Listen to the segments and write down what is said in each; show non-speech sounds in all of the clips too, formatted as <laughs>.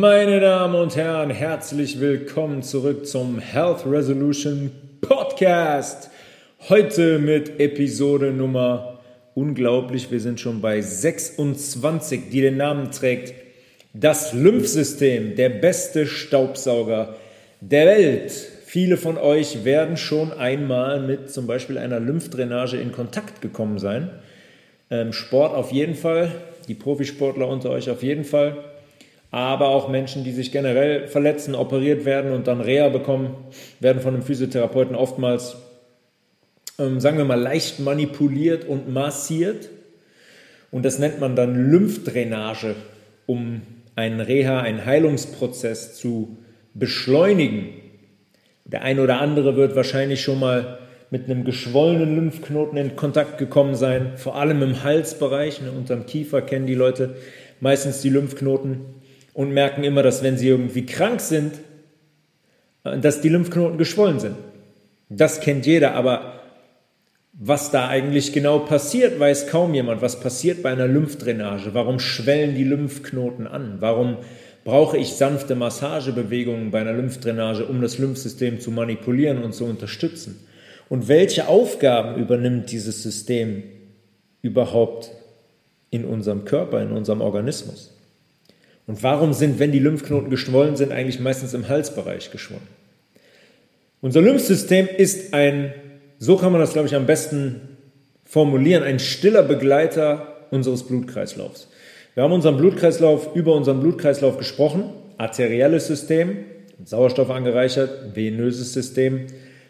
Meine Damen und Herren, herzlich willkommen zurück zum Health Resolution Podcast. Heute mit Episode Nummer unglaublich, wir sind schon bei 26, die den Namen trägt. Das Lymphsystem, der beste Staubsauger der Welt. Viele von euch werden schon einmal mit zum Beispiel einer Lymphdrainage in Kontakt gekommen sein. Ähm, Sport auf jeden Fall, die Profisportler unter euch auf jeden Fall aber auch Menschen, die sich generell verletzen, operiert werden und dann Reha bekommen, werden von einem Physiotherapeuten oftmals, ähm, sagen wir mal, leicht manipuliert und massiert. Und das nennt man dann Lymphdrainage, um einen Reha, einen Heilungsprozess zu beschleunigen. Der eine oder andere wird wahrscheinlich schon mal mit einem geschwollenen Lymphknoten in Kontakt gekommen sein, vor allem im Halsbereich, ne, unterm Kiefer kennen die Leute meistens die Lymphknoten und merken immer, dass wenn sie irgendwie krank sind, äh, dass die Lymphknoten geschwollen sind. Das kennt jeder, aber was da eigentlich genau passiert, weiß kaum jemand. Was passiert bei einer Lymphdrainage? Warum schwellen die Lymphknoten an? Warum brauche ich sanfte Massagebewegungen bei einer Lymphdrainage, um das Lymphsystem zu manipulieren und zu unterstützen? Und welche Aufgaben übernimmt dieses System überhaupt in unserem Körper, in unserem Organismus? Und warum sind, wenn die Lymphknoten geschwollen sind, eigentlich meistens im Halsbereich geschwollen? Unser Lymphsystem ist ein, so kann man das, glaube ich, am besten formulieren, ein stiller Begleiter unseres Blutkreislaufs. Wir haben unseren Blutkreislauf über unseren Blutkreislauf gesprochen, arterielles System, Sauerstoff angereichert, venöses System,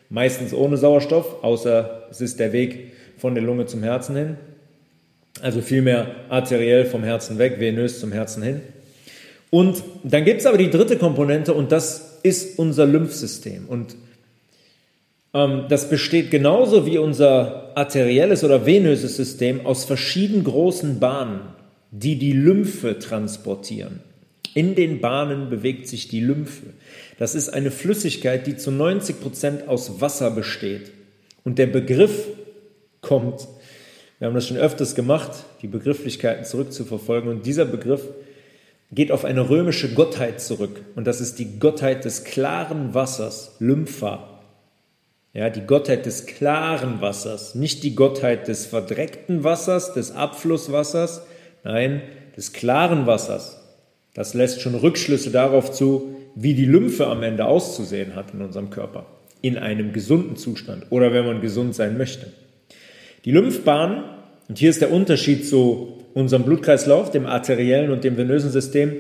meistens ohne Sauerstoff, außer es ist der Weg von der Lunge zum Herzen hin. Also vielmehr arteriell vom Herzen weg, venös zum Herzen hin. Und dann gibt es aber die dritte Komponente und das ist unser Lymphsystem. Und ähm, das besteht genauso wie unser arterielles oder venöses System aus verschiedenen großen Bahnen, die die Lymphe transportieren. In den Bahnen bewegt sich die Lymphe. Das ist eine Flüssigkeit, die zu 90 Prozent aus Wasser besteht. Und der Begriff kommt, wir haben das schon öfters gemacht, die Begrifflichkeiten zurückzuverfolgen. Und dieser Begriff geht auf eine römische Gottheit zurück. Und das ist die Gottheit des klaren Wassers, Lympha. Ja, die Gottheit des klaren Wassers, nicht die Gottheit des verdreckten Wassers, des Abflusswassers, nein, des klaren Wassers. Das lässt schon Rückschlüsse darauf zu, wie die Lymphe am Ende auszusehen hat in unserem Körper. In einem gesunden Zustand oder wenn man gesund sein möchte. Die Lymphbahn, und hier ist der Unterschied zu unserem Blutkreislauf, dem arteriellen und dem venösen System,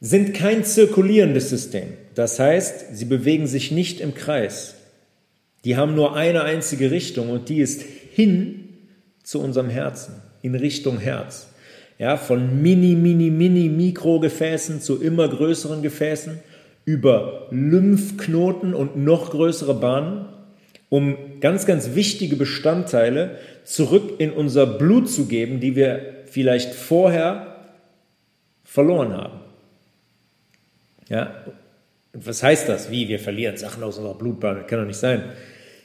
sind kein zirkulierendes System. Das heißt, sie bewegen sich nicht im Kreis. Die haben nur eine einzige Richtung und die ist hin zu unserem Herzen, in Richtung Herz. Ja, von mini, mini, mini Mikrogefäßen zu immer größeren Gefäßen über Lymphknoten und noch größere Bahnen, um ganz, ganz wichtige Bestandteile zurück in unser Blut zu geben, die wir vielleicht vorher verloren haben. Ja, was heißt das? Wie wir verlieren Sachen aus unserer Blutbahn? Das kann doch nicht sein.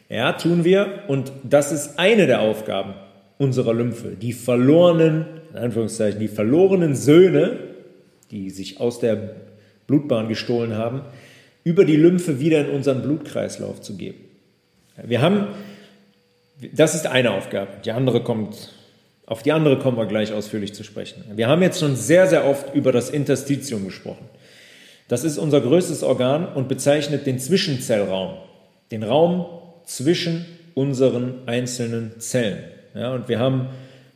Ja, tun wir. Und das ist eine der Aufgaben unserer Lymphe. Die verlorenen, in Anführungszeichen, die verlorenen Söhne, die sich aus der Blutbahn gestohlen haben, über die Lymphe wieder in unseren Blutkreislauf zu geben. Wir haben das ist eine Aufgabe. Die andere kommt, auf die andere kommen wir gleich ausführlich zu sprechen. Wir haben jetzt schon sehr, sehr oft über das Interstitium gesprochen. Das ist unser größtes Organ und bezeichnet den Zwischenzellraum, den Raum zwischen unseren einzelnen Zellen. Ja, und wir haben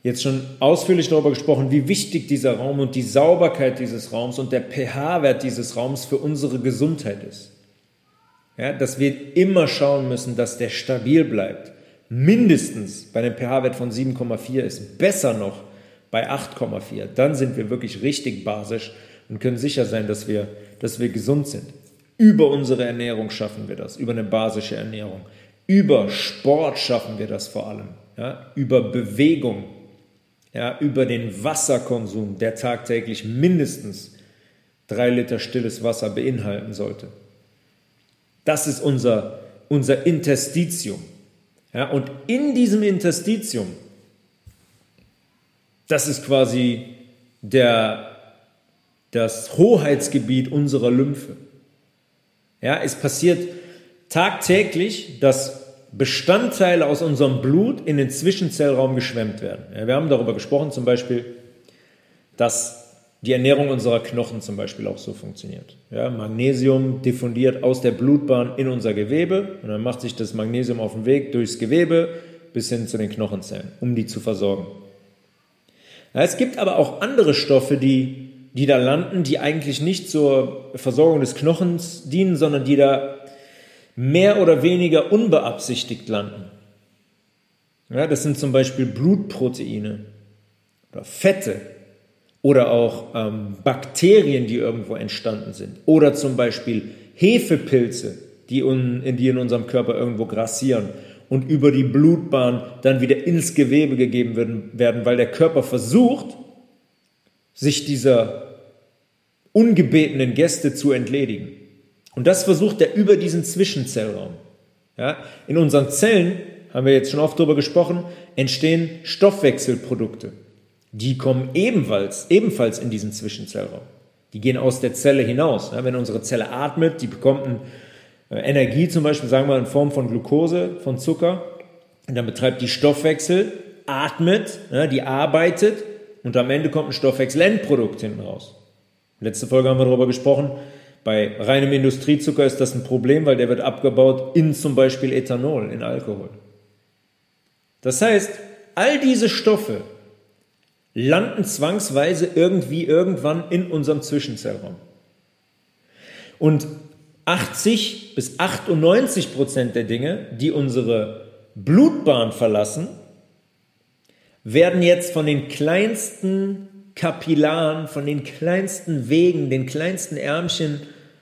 jetzt schon ausführlich darüber gesprochen, wie wichtig dieser Raum und die Sauberkeit dieses Raums und der pH-Wert dieses Raums für unsere Gesundheit ist. Ja, dass wir immer schauen müssen, dass der stabil bleibt mindestens bei einem pH-Wert von 7,4 ist, besser noch bei 8,4. Dann sind wir wirklich richtig basisch und können sicher sein, dass wir, dass wir gesund sind. Über unsere Ernährung schaffen wir das, über eine basische Ernährung. Über Sport schaffen wir das vor allem. Ja? Über Bewegung, ja? über den Wasserkonsum, der tagtäglich mindestens drei Liter stilles Wasser beinhalten sollte. Das ist unser, unser Interstitium. Ja, und in diesem das Hoheitsgebiet unserer Lymphe. Ja, es passiert tagtäglich, dass Bestandteile aus unserem Blut in den Zwischenzellraum geschwemmt werden. Ja, wir haben darüber gesprochen, zum Beispiel, dass die Ernährung unserer Knochen zum Beispiel auch so funktioniert. Ja, Magnesium diffundiert aus der Blutbahn in unser Gewebe und dann macht sich das Magnesium auf den Weg durchs Gewebe bis hin zu den Knochenzellen, um die zu versorgen. Ja, es gibt aber auch andere Stoffe, die, die da landen, die eigentlich nicht zur Versorgung des Knochens dienen, sondern die da mehr oder weniger unbeabsichtigt landen. Ja, das sind zum Beispiel Blutproteine oder Fette oder auch ähm, Bakterien, die irgendwo entstanden sind oder zum Beispiel Hefepilze, die, un, die in unserem Körper irgendwo grassieren und über die Blutbahn dann wieder ins Gewebe gegeben werden, werden weil der Körper versucht, sich dieser ungebetenen Gäste zu entledigen. Und das versucht er über diesen Zwischenzellraum. Ja, in unseren Zellen, haben wir jetzt schon oft darüber gesprochen, entstehen Stoffwechselprodukte. Die kommen ebenfalls, ebenfalls in diesen Zwischenzellraum. Die gehen aus der Zelle hinaus. Ja, wenn unsere Zelle atmet, die bekommt äh, Energie zum Beispiel, sagen wir in Form von Glucose, von Zucker. Und dann betreibt die Stoffwechsel, atmet, ja, die arbeitet und am Ende kommt ein Stoffwechselendprodukt hinten raus. Letzte Folge haben wir darüber gesprochen. Bei reinem Industriezucker ist das ein Problem, weil der wird abgebaut in zum Beispiel Ethanol, in Alkohol. Das heißt, all diese Stoffe landen zwangsweise irgendwie irgendwann in unserem Zwischenzellraum. Und 80 bis 98 Prozent der Dinge, die unsere Blutbahn verlassen, werden jetzt von den kleinsten Kapillaren, von den kleinsten Wegen, den kleinsten Ärmchen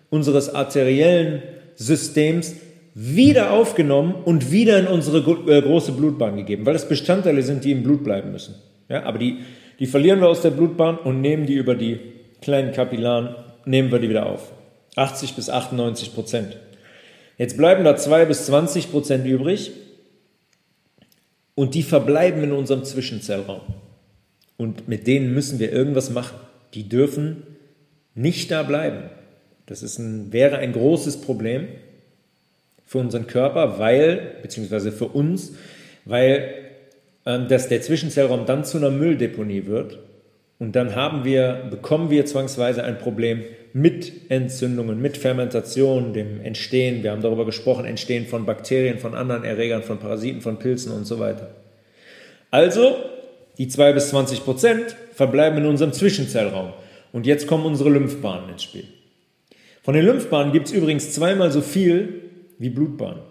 unseres arteriellen Systems wieder aufgenommen und wieder in unsere äh, große Blutbahn gegeben, weil das Bestandteile sind, die im Blut bleiben müssen. Ja, aber die, die verlieren wir aus der Blutbahn und nehmen die über die kleinen Kapillaren, nehmen wir die wieder auf. 80 bis 98 Prozent. Jetzt bleiben da 2 bis 20 Prozent übrig und die verbleiben in unserem Zwischenzellraum. Und mit denen müssen wir irgendwas machen. Die dürfen nicht da bleiben. Das ist ein, wäre ein großes Problem für unseren Körper, weil, beziehungsweise für uns, weil dass der Zwischenzellraum dann zu einer Mülldeponie wird und dann haben wir, bekommen wir zwangsweise ein Problem mit Entzündungen, mit Fermentation, dem Entstehen, wir haben darüber gesprochen, Entstehen von Bakterien, von anderen Erregern, von Parasiten, von Pilzen und so weiter. Also, die 2 bis 20 Prozent verbleiben in unserem Zwischenzellraum. Und jetzt kommen unsere Lymphbahnen ins Spiel. Von den Lymphbahnen gibt es übrigens zweimal so viel wie Blutbahnen.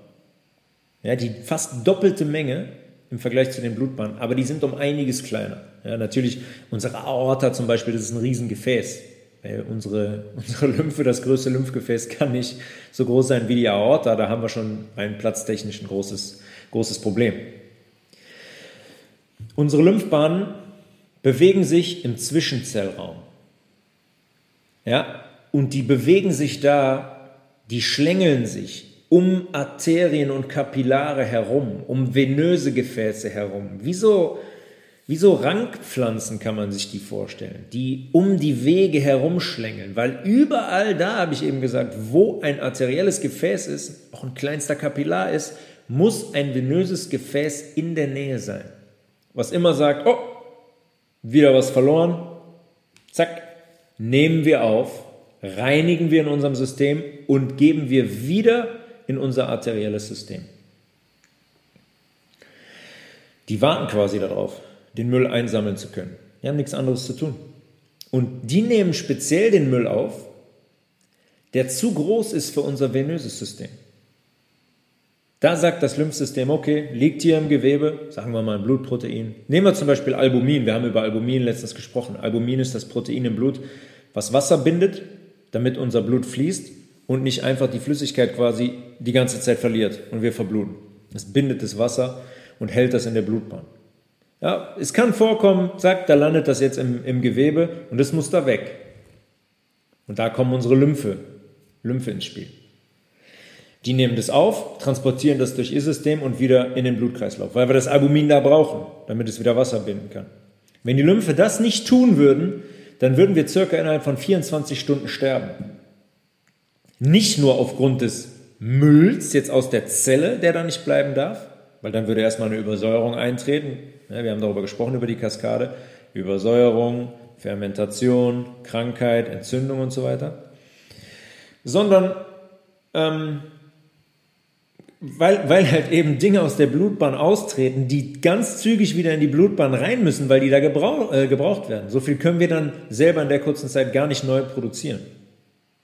Ja, die fast doppelte Menge im Vergleich zu den Blutbahnen, aber die sind um einiges kleiner. Ja, natürlich, unsere Aorta zum Beispiel, das ist ein Riesengefäß. Unsere, <laughs> unsere Lymphe, das größte Lymphgefäß, kann nicht so groß sein wie die Aorta. Da haben wir schon ein platztechnisch ein großes, großes Problem. Unsere Lymphbahnen bewegen sich im Zwischenzellraum. Ja, und die bewegen sich da, die schlängeln sich um Arterien und Kapillare herum, um venöse Gefäße herum. Wieso, wieso Rankpflanzen kann man sich die vorstellen, die um die Wege herumschlängeln? Weil überall da, habe ich eben gesagt, wo ein arterielles Gefäß ist, auch ein kleinster Kapillar ist, muss ein venöses Gefäß in der Nähe sein. Was immer sagt, oh, wieder was verloren, zack, nehmen wir auf, reinigen wir in unserem System und geben wir wieder in unser arterielles System. Die warten quasi darauf, den Müll einsammeln zu können. Die haben nichts anderes zu tun. Und die nehmen speziell den Müll auf, der zu groß ist für unser venöses System. Da sagt das Lymphsystem, okay, liegt hier im Gewebe, sagen wir mal ein Blutprotein. Nehmen wir zum Beispiel Albumin. Wir haben über Albumin letztens gesprochen. Albumin ist das Protein im Blut, was Wasser bindet, damit unser Blut fließt und nicht einfach die Flüssigkeit quasi die ganze Zeit verliert und wir verbluten. Es bindet das Wasser und hält das in der Blutbahn. Ja, es kann vorkommen, sagt, da landet das jetzt im, im Gewebe und es muss da weg. Und da kommen unsere Lymphe, Lymphe ins Spiel. Die nehmen das auf, transportieren das durch ihr System und wieder in den Blutkreislauf, weil wir das Albumin da brauchen, damit es wieder Wasser binden kann. Wenn die Lymphe das nicht tun würden, dann würden wir circa innerhalb von 24 Stunden sterben. Nicht nur aufgrund des Mülls jetzt aus der Zelle, der da nicht bleiben darf, weil dann würde erstmal eine Übersäuerung eintreten. Ja, wir haben darüber gesprochen, über die Kaskade. Übersäuerung, Fermentation, Krankheit, Entzündung und so weiter. Sondern ähm, weil, weil halt eben Dinge aus der Blutbahn austreten, die ganz zügig wieder in die Blutbahn rein müssen, weil die da gebrauch, äh, gebraucht werden. So viel können wir dann selber in der kurzen Zeit gar nicht neu produzieren.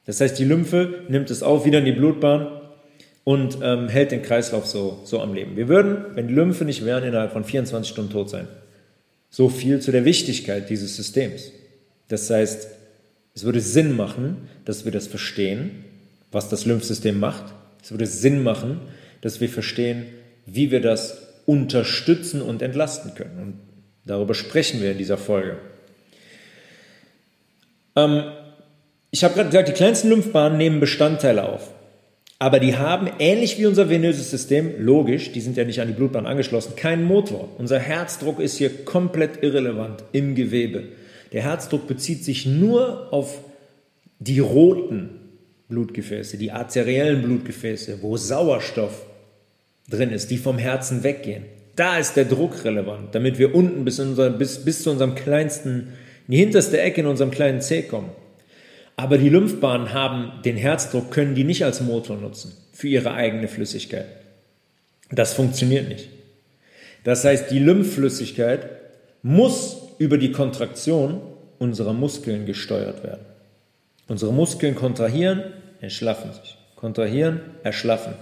Das heißt, die Lymphe nimmt es auf, wieder in die Blutbahn und ähm, hält den Kreislauf so, so am Leben. Wir würden, wenn die Lymphe nicht wären, innerhalb von 24 Stunden tot sein. So viel zu der Wichtigkeit dieses Systems. Das heißt, es würde Sinn machen, dass wir das verstehen, was das Lymphsystem macht. Es würde Sinn machen, dass wir verstehen, wie wir das unterstützen und entlasten können. Und darüber sprechen wir in dieser Folge. Ähm, ich habe gerade gesagt, die kleinsten Lymphbahnen nehmen Bestandteile auf. Aber die haben, ähnlich wie unser venöses System, logisch, die sind ja nicht an die Blutbahn angeschlossen, keinen Motor. Unser Herzdruck ist hier komplett irrelevant im Gewebe. Der Herzdruck bezieht sich nur auf die roten Blutgefäße, die arteriellen Blutgefäße, wo Sauerstoff drin ist, die vom Herzen weggehen. Da ist der Druck relevant, damit wir unten bis, unser, bis, bis zu unserem kleinsten, in die hinterste Ecke in unserem kleinen Zeh kommen. Aber die Lymphbahnen haben den Herzdruck, können die nicht als Motor nutzen für ihre eigene Flüssigkeit. Das funktioniert nicht. Das heißt, die Lymphflüssigkeit muss über die Kontraktion unserer Muskeln gesteuert werden. Unsere Muskeln kontrahieren, erschlaffen sich. Kontrahieren, erschlaffen.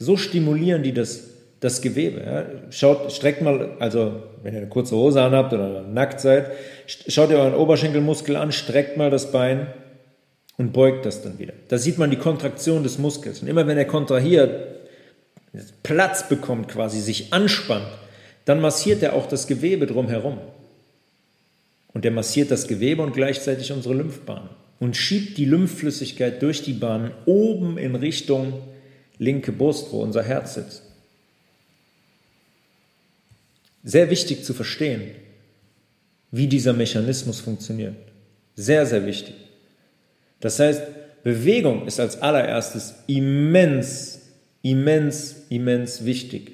So stimulieren die das, das Gewebe. Ja. Schaut, streckt mal, also wenn ihr eine kurze Hose anhabt oder nackt seid, schaut ihr euren Oberschenkelmuskel an, streckt mal das Bein und beugt das dann wieder. Da sieht man die Kontraktion des Muskels. Und immer wenn er kontrahiert, Platz bekommt quasi, sich anspannt, dann massiert er auch das Gewebe drumherum. Und er massiert das Gewebe und gleichzeitig unsere Lymphbahn und schiebt die Lymphflüssigkeit durch die Bahn oben in Richtung linke Brust, wo unser Herz sitzt. Sehr wichtig zu verstehen, wie dieser Mechanismus funktioniert. Sehr, sehr wichtig. Das heißt, Bewegung ist als allererstes immens, immens, immens wichtig,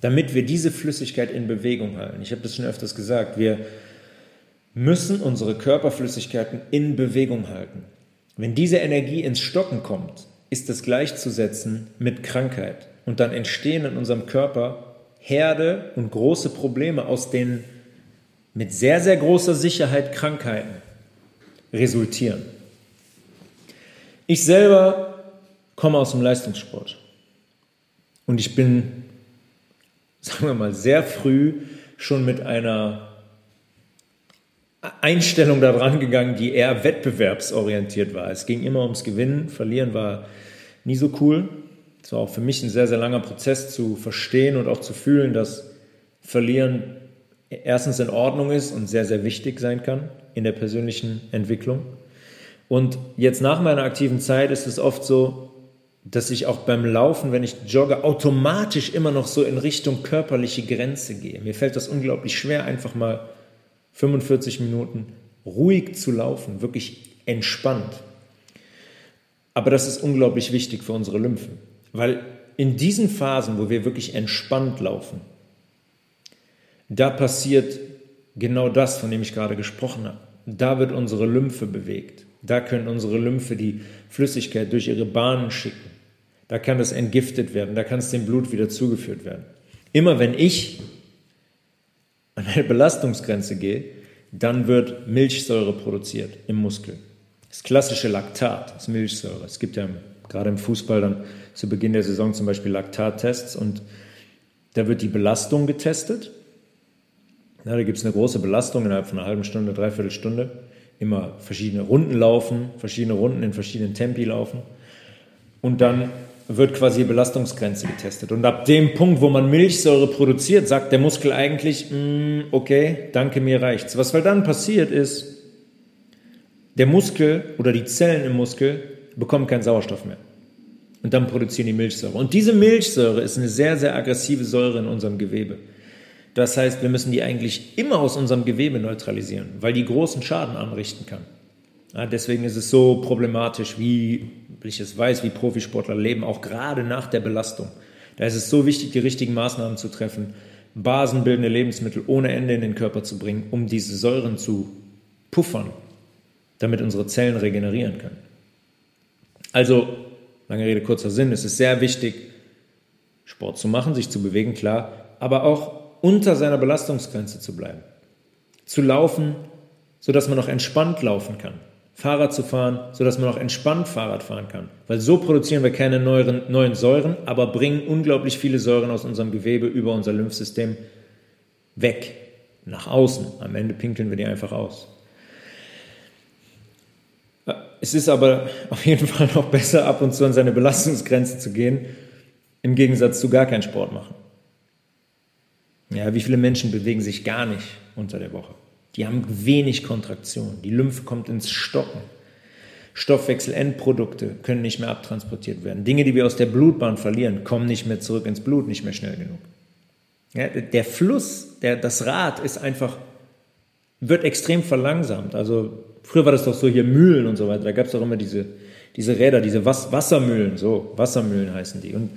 damit wir diese Flüssigkeit in Bewegung halten. Ich habe das schon öfters gesagt. Wir müssen unsere Körperflüssigkeiten in Bewegung halten. Wenn diese Energie ins Stocken kommt, ist es gleichzusetzen mit Krankheit. Und dann entstehen in unserem Körper Herde und große Probleme, aus denen mit sehr, sehr großer Sicherheit Krankheiten resultieren. Ich selber komme aus dem Leistungssport und ich bin, sagen wir mal, sehr früh schon mit einer Einstellung daran gegangen, die eher wettbewerbsorientiert war. Es ging immer ums Gewinnen, Verlieren war nie so cool. Es war auch für mich ein sehr, sehr langer Prozess zu verstehen und auch zu fühlen, dass Verlieren erstens in Ordnung ist und sehr, sehr wichtig sein kann in der persönlichen Entwicklung. Und jetzt nach meiner aktiven Zeit ist es oft so, dass ich auch beim Laufen, wenn ich jogge, automatisch immer noch so in Richtung körperliche Grenze gehe. Mir fällt das unglaublich schwer, einfach mal 45 Minuten ruhig zu laufen, wirklich entspannt. Aber das ist unglaublich wichtig für unsere Lymphen, weil in diesen Phasen, wo wir wirklich entspannt laufen, da passiert genau das, von dem ich gerade gesprochen habe. Da wird unsere Lymphe bewegt. Da können unsere Lymphe die Flüssigkeit durch ihre Bahnen schicken. Da kann es entgiftet werden, da kann es dem Blut wieder zugeführt werden. Immer wenn ich an eine Belastungsgrenze gehe, dann wird Milchsäure produziert im Muskel. Das klassische Laktat das Milchsäure. Es gibt ja gerade im Fußball dann zu Beginn der Saison zum Beispiel Laktattests und da wird die Belastung getestet. Ja, da gibt es eine große Belastung innerhalb von einer halben Stunde, dreiviertel Stunde immer verschiedene Runden laufen, verschiedene Runden in verschiedenen Tempi laufen. Und dann wird quasi die Belastungsgrenze getestet. Und ab dem Punkt, wo man Milchsäure produziert, sagt der Muskel eigentlich, mm, okay, danke, mir reicht's. Was weil dann passiert ist, der Muskel oder die Zellen im Muskel bekommen keinen Sauerstoff mehr. Und dann produzieren die Milchsäure. Und diese Milchsäure ist eine sehr, sehr aggressive Säure in unserem Gewebe. Das heißt, wir müssen die eigentlich immer aus unserem Gewebe neutralisieren, weil die großen Schaden anrichten kann. Ja, deswegen ist es so problematisch, wie ich es weiß, wie Profisportler leben, auch gerade nach der Belastung. Da ist es so wichtig, die richtigen Maßnahmen zu treffen, basenbildende Lebensmittel ohne Ende in den Körper zu bringen, um diese Säuren zu puffern, damit unsere Zellen regenerieren können. Also, lange Rede, kurzer Sinn, es ist sehr wichtig, Sport zu machen, sich zu bewegen, klar, aber auch unter seiner Belastungsgrenze zu bleiben. Zu laufen, sodass man noch entspannt laufen kann. Fahrrad zu fahren, sodass man auch entspannt Fahrrad fahren kann. Weil so produzieren wir keine neuen, neuen Säuren, aber bringen unglaublich viele Säuren aus unserem Gewebe über unser Lymphsystem weg, nach außen. Am Ende pinkeln wir die einfach aus. Es ist aber <laughs> auf jeden Fall noch besser, ab und zu an seine Belastungsgrenze zu gehen, im Gegensatz zu gar keinen Sport machen. Ja, wie viele Menschen bewegen sich gar nicht unter der Woche? Die haben wenig Kontraktion. Die Lymphe kommt ins Stocken. Stoffwechselendprodukte können nicht mehr abtransportiert werden. Dinge, die wir aus der Blutbahn verlieren, kommen nicht mehr zurück ins Blut, nicht mehr schnell genug. Ja, der Fluss, der, das Rad ist einfach, wird extrem verlangsamt. Also früher war das doch so hier Mühlen und so weiter. Da gab es doch immer diese, diese Räder, diese Was Wassermühlen, so Wassermühlen heißen die. Und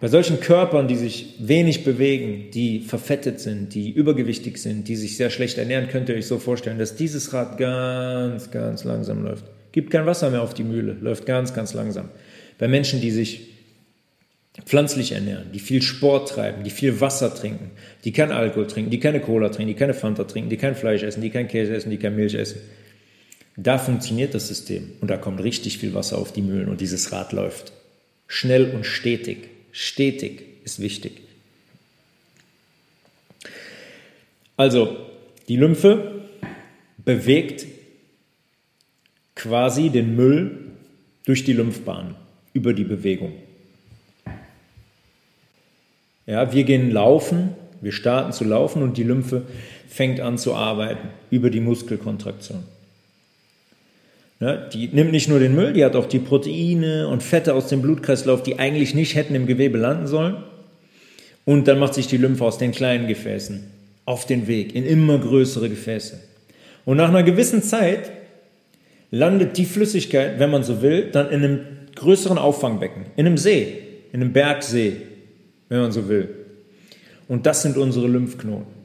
bei solchen Körpern, die sich wenig bewegen, die verfettet sind, die übergewichtig sind, die sich sehr schlecht ernähren, könnt ihr euch so vorstellen, dass dieses Rad ganz, ganz langsam läuft. Gibt kein Wasser mehr auf die Mühle, läuft ganz, ganz langsam. Bei Menschen, die sich pflanzlich ernähren, die viel Sport treiben, die viel Wasser trinken, die kein Alkohol trinken, die keine Cola trinken, die keine Fanta trinken, die kein Fleisch essen, die kein Käse essen, die kein Milch essen. Da funktioniert das System und da kommt richtig viel Wasser auf die Mühlen und dieses Rad läuft. Schnell und stetig. Stetig ist wichtig. Also, die Lymphe bewegt quasi den Müll durch die Lymphbahn über die Bewegung. Ja, wir gehen laufen, wir starten zu laufen und die Lymphe fängt an zu arbeiten über die Muskelkontraktion. Ne? Die nimmt nicht nur den Müll, die hat auch die Proteine und Fette aus dem Blutkreislauf, die eigentlich nicht hätten im Gewebe landen sollen. Und dann macht sich die Lymphe aus den kleinen Gefäßen auf den Weg in immer größere Gefäße. Und nach einer gewissen Zeit landet die Flüssigkeit, wenn man so will, dann in einem größeren Auffangbecken, in einem See, in einem Bergsee, wenn man so will. Und das sind unsere Lymphknoten.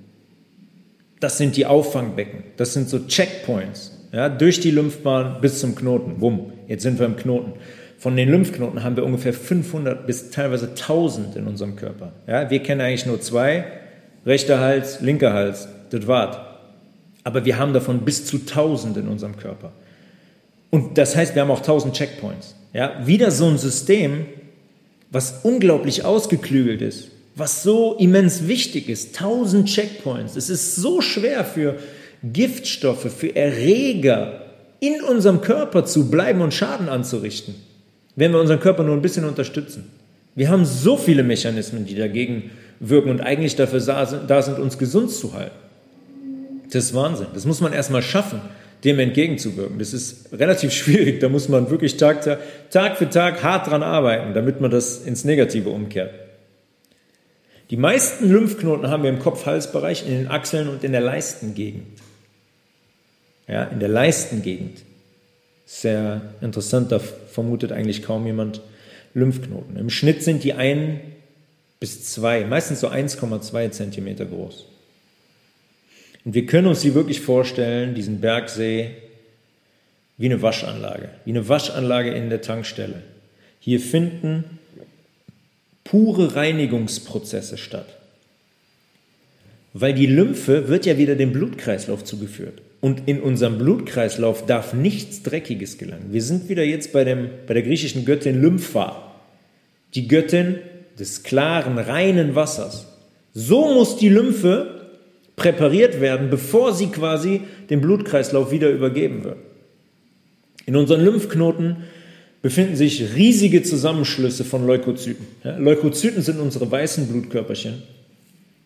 Das sind die Auffangbecken. Das sind so Checkpoints ja, durch die Lymphbahn bis zum Knoten. Wumm, jetzt sind wir im Knoten. Von den Lymphknoten haben wir ungefähr 500 bis teilweise 1000 in unserem Körper. Ja, wir kennen eigentlich nur zwei, rechter Hals, linker Hals, das war's. Aber wir haben davon bis zu 1000 in unserem Körper. Und das heißt, wir haben auch 1000 Checkpoints. Ja, wieder so ein System, was unglaublich ausgeklügelt ist, was so immens wichtig ist. 1000 Checkpoints. Es ist so schwer für Giftstoffe, für Erreger in unserem Körper zu bleiben und Schaden anzurichten, wenn wir unseren Körper nur ein bisschen unterstützen. Wir haben so viele Mechanismen, die dagegen wirken und eigentlich dafür da sind, uns gesund zu halten. Das ist Wahnsinn. Das muss man erstmal schaffen, dem entgegenzuwirken. Das ist relativ <laughs> schwierig. Da muss man wirklich Tag, Tag für Tag hart dran arbeiten, damit man das ins Negative umkehrt. Die meisten Lymphknoten haben wir im Kopf-Hals-Bereich, in den Achseln und in der Leistengegend ja, in der Leistengegend. Sehr interessant, da vermutet eigentlich kaum jemand Lymphknoten. Im Schnitt sind die ein bis zwei, meistens so 1,2 Zentimeter groß. Und wir können uns sie wirklich vorstellen, diesen Bergsee, wie eine Waschanlage, wie eine Waschanlage in der Tankstelle. Hier finden pure Reinigungsprozesse statt. Weil die Lymphe wird ja wieder dem Blutkreislauf zugeführt. Und in unserem Blutkreislauf darf nichts Dreckiges gelangen. Wir sind wieder jetzt bei, dem, bei der griechischen Göttin Lympha, die Göttin des klaren, reinen Wassers. So muss die Lymphe präpariert werden, bevor sie quasi den Blutkreislauf wieder übergeben wird. In unseren Lymphknoten befinden sich riesige Zusammenschlüsse von Leukozyten. Leukozyten sind unsere weißen Blutkörperchen,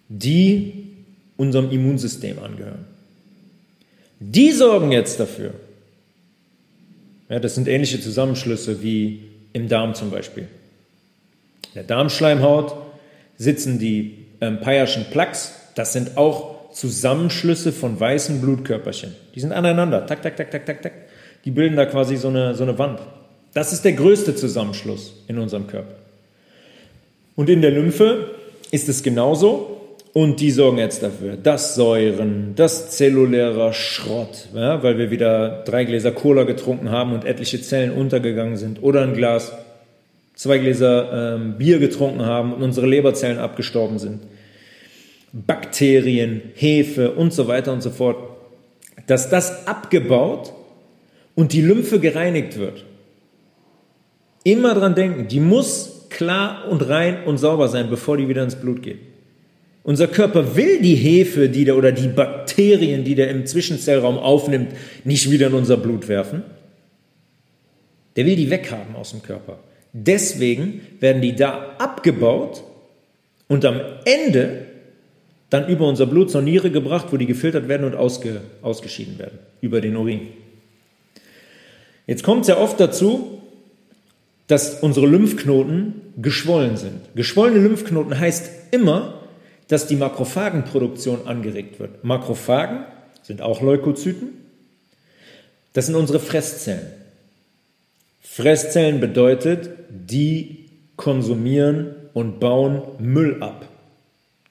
die unserem Immunsystem angehören. Die sorgen jetzt dafür. Ja, das sind ähnliche Zusammenschlüsse wie im Darm zum Beispiel. In der Darmschleimhaut sitzen die ähm, Peyerschen Plaques, das sind auch Zusammenschlüsse von weißen Blutkörperchen. Die sind aneinander. Tak, tak, tak, tak, tak, tak. Die bilden da quasi so eine, so eine Wand. Das ist der größte Zusammenschluss in unserem Körper. Und in der Lymphe ist es genauso. Und die sorgen jetzt dafür, dass Säuren, dass zellulärer Schrott, ja, weil wir wieder drei Gläser Cola getrunken haben und etliche Zellen untergegangen sind oder ein Glas, zwei Gläser ähm, Bier getrunken haben und unsere Leberzellen abgestorben sind. Bakterien, Hefe und so weiter und so fort, dass das abgebaut und die Lymphe gereinigt wird. Immer dran denken, die muss klar und rein und sauber sein, bevor die wieder ins Blut geht. Unser Körper will die Hefe, die der oder die Bakterien, die der im Zwischenzellraum aufnimmt, nicht wieder in unser Blut werfen. Der will die weghaben aus dem Körper. Deswegen werden die da abgebaut und am Ende dann über unser Blut zur Niere gebracht, wo die gefiltert werden und ausge, ausgeschieden werden über den Urin. Jetzt kommt es ja oft dazu, dass unsere Lymphknoten geschwollen sind. Geschwollene Lymphknoten heißt immer, dass die Makrophagenproduktion angeregt wird. Makrophagen sind auch Leukozyten. Das sind unsere Fresszellen. Fresszellen bedeutet, die konsumieren und bauen Müll ab,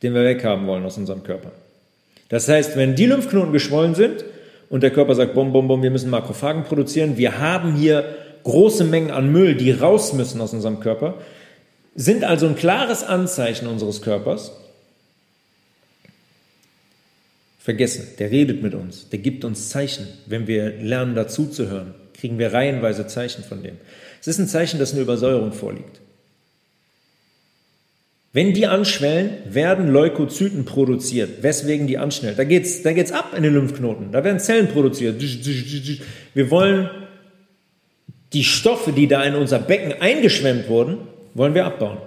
den wir weghaben wollen aus unserem Körper. Das heißt, wenn die Lymphknoten geschwollen sind und der Körper sagt, bom, bom, bom, wir müssen Makrophagen produzieren, wir haben hier große Mengen an Müll, die raus müssen aus unserem Körper, sind also ein klares Anzeichen unseres Körpers. Vergessen, der redet mit uns, der gibt uns Zeichen. Wenn wir lernen, dazuzuhören, kriegen wir reihenweise Zeichen von dem. Es ist ein Zeichen, dass eine Übersäuerung vorliegt. Wenn die anschwellen, werden Leukozyten produziert. Weswegen die anschwellen? Da geht's, da geht's ab in den Lymphknoten. Da werden Zellen produziert. Wir wollen die Stoffe, die da in unser Becken eingeschwemmt wurden, wollen wir abbauen.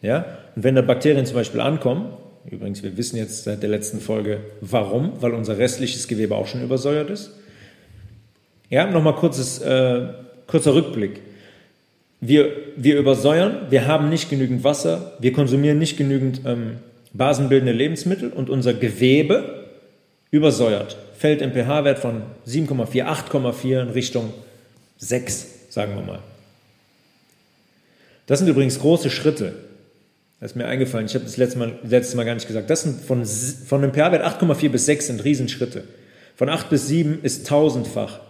Ja? Und wenn da Bakterien zum Beispiel ankommen, übrigens, wir wissen jetzt seit der letzten Folge, warum, weil unser restliches Gewebe auch schon übersäuert ist. Ja, nochmal kurzes, äh, kurzer Rückblick. Wir, wir übersäuern, wir haben nicht genügend Wasser, wir konsumieren nicht genügend ähm, basenbildende Lebensmittel und unser Gewebe übersäuert, fällt im pH-Wert von 7,4, 8,4 in Richtung 6, sagen wir mal. Das sind übrigens große Schritte. Das ist mir eingefallen, ich habe das letzte Mal, letztes Mal gar nicht gesagt. Das sind von, von einem pH-Wert 8,4 bis 6 sind Riesenschritte. Von 8 bis 7 ist tausendfach.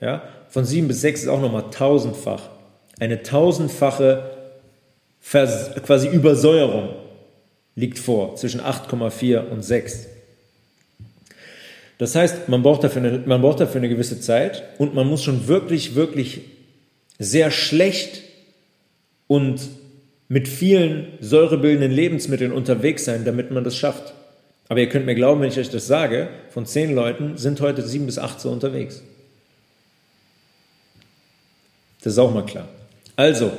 Ja? Von 7 bis 6 ist auch nochmal tausendfach eine tausendfache Vers quasi Übersäuerung liegt vor zwischen 8,4 und 6. Das heißt, man braucht, dafür eine, man braucht dafür eine gewisse Zeit und man muss schon wirklich, wirklich sehr schlecht und mit vielen säurebildenden Lebensmitteln unterwegs sein, damit man das schafft. Aber ihr könnt mir glauben, wenn ich euch das sage, von zehn Leuten sind heute sieben bis acht so unterwegs. Das ist auch mal klar. Also,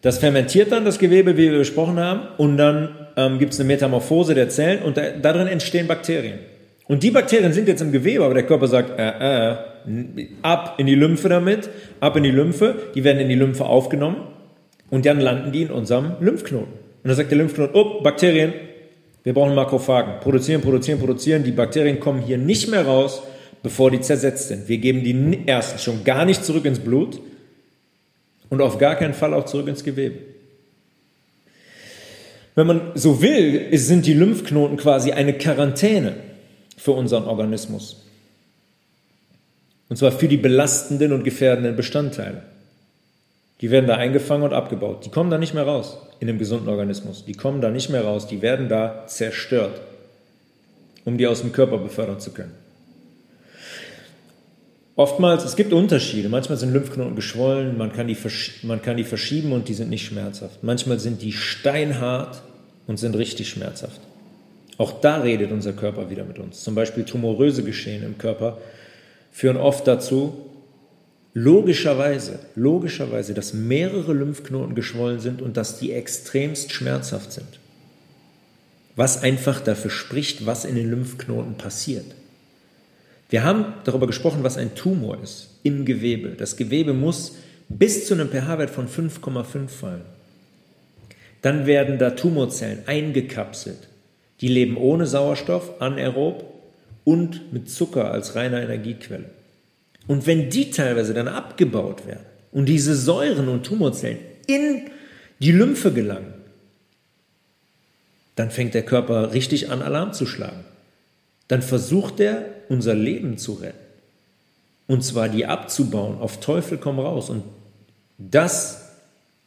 das fermentiert dann das Gewebe, wie wir besprochen haben, und dann ähm, gibt es eine Metamorphose der Zellen und da, darin entstehen Bakterien. Und die Bakterien sind jetzt im Gewebe, aber der Körper sagt, äh, äh, ab in die Lymphe damit, ab in die Lymphe, die werden in die Lymphe aufgenommen und dann landen die in unserem Lymphknoten. Und dann sagt der Lymphknoten, oh, Bakterien, wir brauchen Makrophagen. Produzieren, produzieren, produzieren. Die Bakterien kommen hier nicht mehr raus, bevor die zersetzt sind. Wir geben die erstens schon gar nicht zurück ins Blut und auf gar keinen Fall auch zurück ins Gewebe. Wenn man so will, sind die Lymphknoten quasi eine Quarantäne für unseren Organismus. Und zwar für die belastenden und gefährdenden Bestandteile. Die werden da eingefangen und abgebaut. Die kommen da nicht mehr raus in einem gesunden Organismus. Die kommen da nicht mehr raus. Die werden da zerstört, um die aus dem Körper befördern zu können. Oftmals, es gibt Unterschiede. Manchmal sind Lymphknoten geschwollen, man kann, die, man kann die verschieben und die sind nicht schmerzhaft. Manchmal sind die steinhart und sind richtig schmerzhaft. Auch da redet unser Körper wieder mit uns. Zum Beispiel tumoröse Geschehen im Körper führen oft dazu, logischerweise, logischerweise, dass mehrere Lymphknoten geschwollen sind und dass die extremst schmerzhaft sind. Was einfach dafür spricht, was in den Lymphknoten passiert. Wir haben darüber gesprochen, was ein Tumor ist im Gewebe. Das Gewebe muss bis zu einem pH-Wert von 5,5 fallen. Dann werden da Tumorzellen eingekapselt. Die leben ohne Sauerstoff, anaerob und mit Zucker als reiner Energiequelle. Und wenn die teilweise dann abgebaut werden und diese Säuren und Tumorzellen in die Lymphe gelangen, dann fängt der Körper richtig an, Alarm zu schlagen. Dann versucht er, unser Leben zu retten. Und zwar die abzubauen, auf Teufel komm raus. Und das